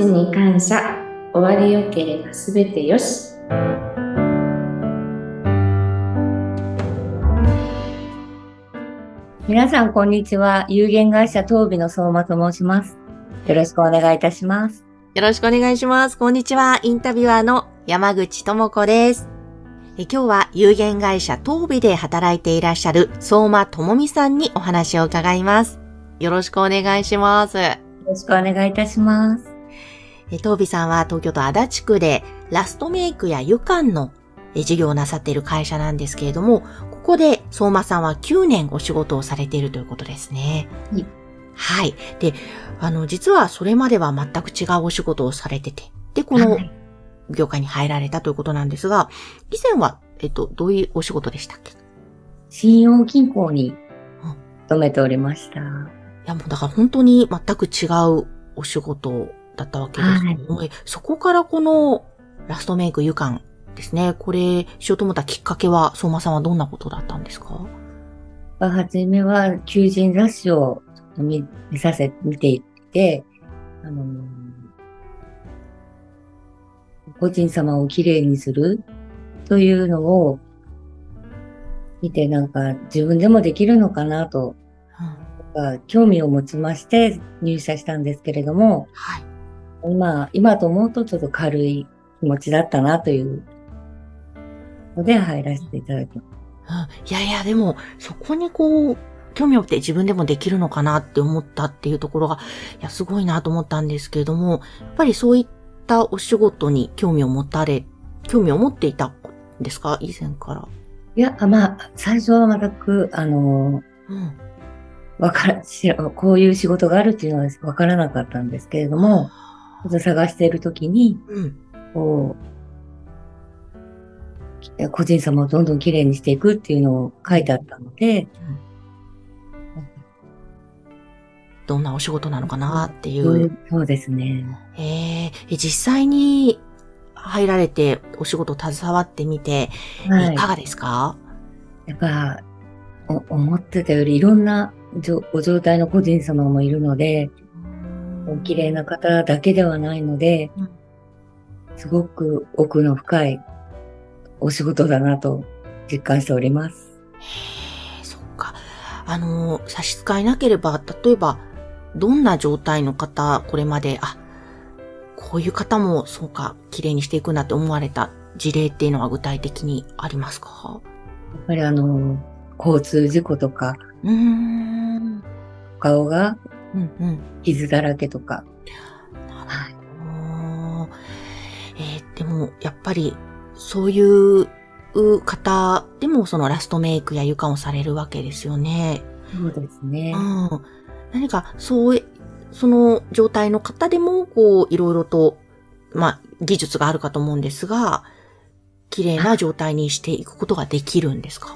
ちに感謝。終わりよければすべてよし。皆さん、こんにちは。有限会社東美の相馬と申します。よろしくお願いいたします。よろしくお願いします。こんにちは。インタビュアーの山口智子です。え今日は有限会社東美で働いていらっしゃる相馬智美さんにお話を伺います。よろしくお願いします。よろしくお願いいたします。え東美さんは東京都足立区でラストメイクや湯管のえ事業をなさっている会社なんですけれども、ここで相馬さんは9年お仕事をされているということですね。はい。はい。で、あの、実はそれまでは全く違うお仕事をされてて、で、このはい業界に入られたということなんですが、以前は、えっと、どういうお仕事でしたっけ？い信用金庫に勤めておりました。や、もうだから本当に全く違うお仕事だったわけですけども、えそこからこのラストメイク湯管ですね。これ、しようと思ったきっかけは、相馬さんはどんなことだったんですか？はじめは求人雑誌を見見させ、見ていって、あの、個人様をきれいにするというのを見てなんか自分でもできるのかなとうん。興味を持ちまして入社したんですけれども、はい。今、今と思うとちょっと軽い気持ちだったなというので入らせていただきます。うんいやいや、でも、そこにこう、興味を持って自分でもできるのかなって思ったっていうところが、いや、すごいなと思ったんですけれども、やっぱりそういったお仕事に興味を持たれ、興味を持っていたんですか？以前から。いや、あまあ、最初は全く、あの、うん。わから、こういう仕事があるっていうのはわからなかったんですけれども、探しているときに、うん。こう、個人様をどんどんきれいにしていくっていうのを書いてあったので、どんなお仕事なのかなってい。そういううそうですね。えーえ実際に入られてお仕事携わってみて、はいいかがですか？やっぱ、お思ってたよりいろんなじょご状態の個人様もいるので、お綺麗な方だけではないのでうん、すごく奥の深いお仕事だなと実感しております。へえ、そっか。あの、差し支えなければ、例えば、どんな状態の方、これまで、あ、こういう方も、そうか、綺麗にしていくなって思われた事例っていうのは具体的にありますか？やっぱりあの、交通事故とか、うーん。顔がうんうん。傷だらけとか、はい。えーでも、やっぱり、そういう方でも、そのラストメイクや床をされるわけですよね。そうですね。うん。何か、そう、その状態の方でも、こう、いろいろと、まあ、技術があるかと思うんですが、綺麗な状態にしていくことができるんですか？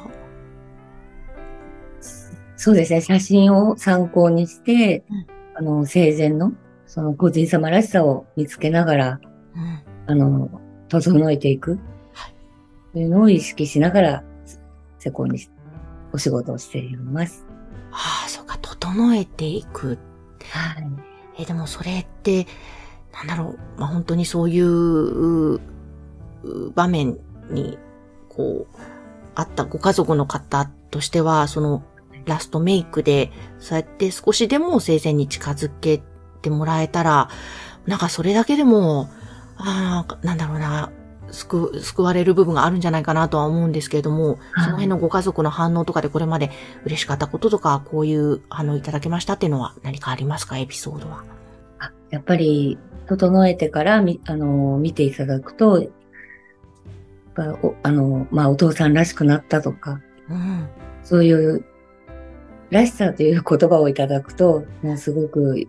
そうですね。写真を参考にして、うんあの、生前の、その個人様らしさを見つけながら、うん。あの、整えていく。はいというのを意識しながら、施工にしお仕事をしています。ああ、そうか、整えていく。はい。え、でもそれって、なんだろう、まあ、本当にそういう場面に、こう、あったご家族の方としては、その、ラストメイクで、そうやって少しでも生前に近づけてもらえたら、なんかそれだけでも、ああ、なんだろうな、救、救われる部分があるんじゃないかなとは思うんですけれども、はいその辺のご家族の反応とかでこれまで嬉しかったこととか、こういう反応いただけましたっていうのは何かありますかエピソードは？あやっぱり、整えてからみ、あの、見ていただくと、あの、まあ、お父さんらしくなったとか、うん。そういう、らしさという言葉をいただくと、もうすごく、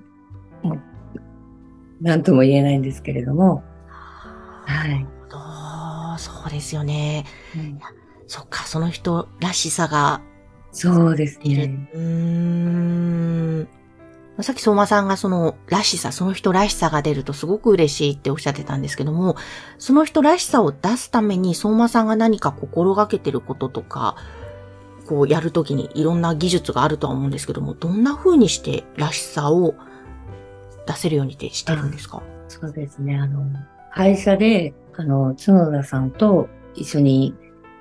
もう、なんとも言えないんですけれども、はい。そうですよね。そっか、その人らしさがそうです。ね。うーん。さっき相馬さんがそのらしさ、その人らしさが出るとすごく嬉しいっておっしゃってたんですけども、その人らしさを出すために相馬さんが何か心がけてることとか、こうやるときにいろんな技術があるとは思うんですけども、どんな風にしてらしさを出せるようにってしてるんですか、そうですね。あの、会社で、あの、角田さんと一緒に、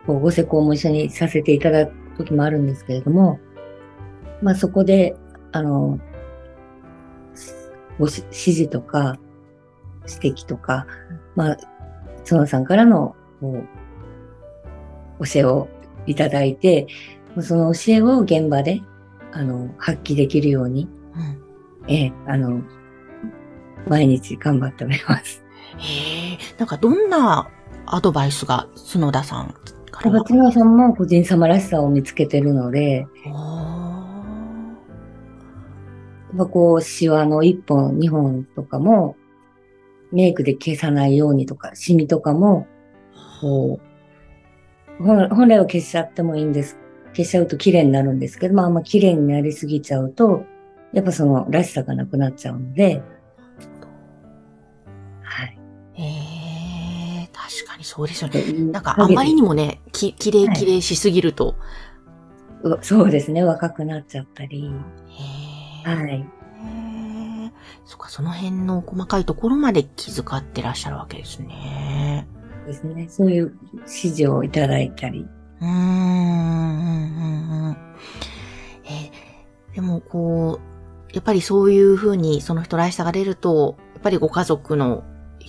こうご施工も一緒にさせていただく時もあるんですけれども、まあそこで、あの、ご指示とか、指摘とか、まあ、角田さんからの、こう、教えをいただいて、その教えを現場で、あの、発揮できるように、うん。ええ、あの、毎日頑張っております。へえ、なんかどんなアドバイスが角田さんから？は松村さんも個人様らしさを見つけてるので、おーやっぱこう、シワの1本、2本とかも、メイクで消さないようにとか、シミとかも、こう、本本来は消しちゃってもいいんです。消しちゃうと綺麗になるんですけど、まああんま綺麗になりすぎちゃうと、やっぱそのらしさがなくなっちゃうので、はい。へえ、確かにそうですよね。ななんかあまりにもね、き、きれいきれいしすぎると。そうですね、若くなっちゃったり。へえ。はい。そっか、その辺の細かいところまで気遣ってらっしゃるわけですね。ですね。そういう指示をいただいたり。うーん、うん、うん、うん。えーでも、こう、やっぱりそういうふうにその人らしさが出ると、やっぱりご家族の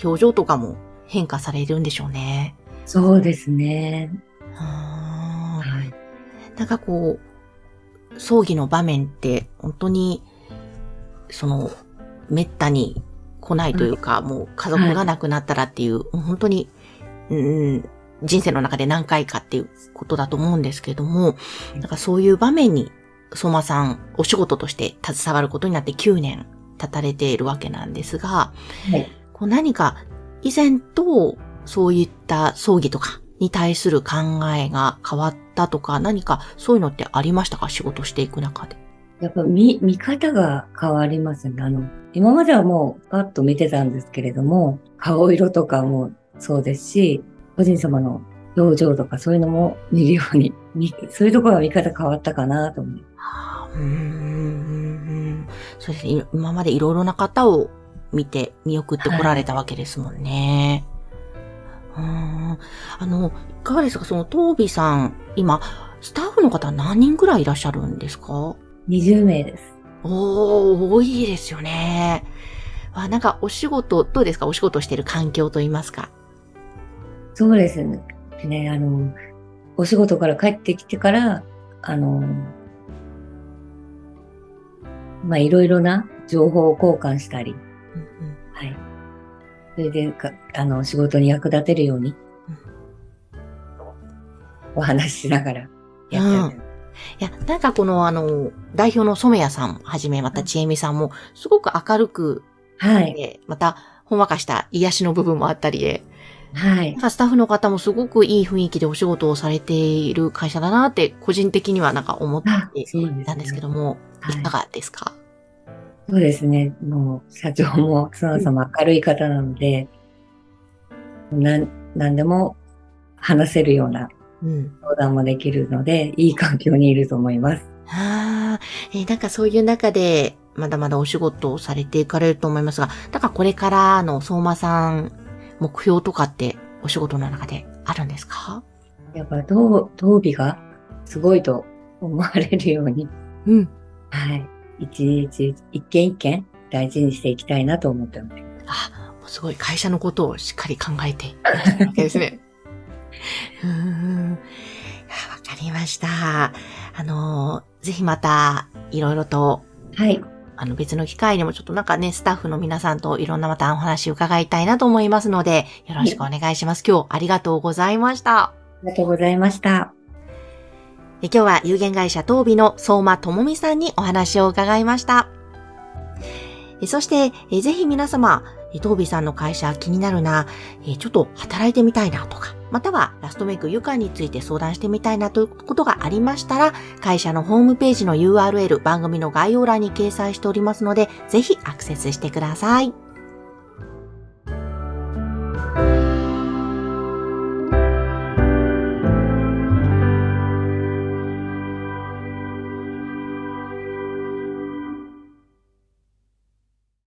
表情とかも変化されるんでしょうね。そうですね。はい。なんかこう、葬儀の場面って本当に、その、めったに来ないというか、もう家族が亡くなったらっていう、本当に、うん、人生の中で何回かっていうことだと思うんですけども、なんかそういう場面に、相馬さん、お仕事として携わることになって9年経たれているわけなんですが、はい。こう何か以前とそういった葬儀とかに対する考えが変わったとか何かそういうのってありましたか？仕事していく中で。やっぱ見、見方が変わりますね。あの、今まではもうパッと見てたんですけれども、顔色とかもそうですし、個人様の表情とかそういうのも見るように、見そういうところが見方変わったかなと思う。うーんうんうんそうですね。今までいろいろな方を見て見送ってこられたわけですもんね。うーんあの、いかがですかそのトービーさん、今、スタッフの方何人ぐらいいらっしゃるんですか？20名です。おー、多いですよね。あなんかお仕事、どうですか？お仕事してる環境といいますか。そうですね。ね、あの、お仕事から帰ってきてから、あの、まあ、いろいろな情報を交換したり、はい。それでか、あの、仕事に役立てるように、お話ししながらやってる。いや、なんかこのあの、代表の染谷さんはじめ、またちえみさんも、すごく明るく、はい。でまた、ほんわかした癒しの部分もあったりで、はいなん。かスタッフの方もすごくいい雰囲気でお仕事をされている会社だなって、個人的にはなんか思っていたんですけども、はいいかがですか？そうですね。もう、社長も、そもそも明るい方なので、なん、なんでも話せるようなうん。相談もできるので、いい環境にいると思います。ああ、えーなんかそういう中で、まだまだお仕事をされていかれると思いますが、だからこれからの相馬さん、目標とかってお仕事の中であるんですか？やっぱ、当、当備がすごいと思われるように、うん。はい。一日、一件一件大事にしていきたいなと思ってます。あ、もうすごい会社のことをしっかり考えていらっしゃるわけですね。うーん。わかりました。あのー、ぜひまた、いろいろと、はい。あの別の機会にもちょっとなんかね、スタッフの皆さんといろんなまたお話伺いたいなと思いますので、よろしくお願いします。今日ありがとうございました。ありがとうございました。え今日は有限会社東美の相馬智美さんにお話を伺いました。えそして、えぜひ皆様、伊藤美さんの会社気になるな、えちょっと働いてみたいなとか、またはラストメイクゆかについて相談してみたいなということがありましたら、会社のホームページの URL 番組の概要欄に掲載しておりますので、ぜひアクセスしてください。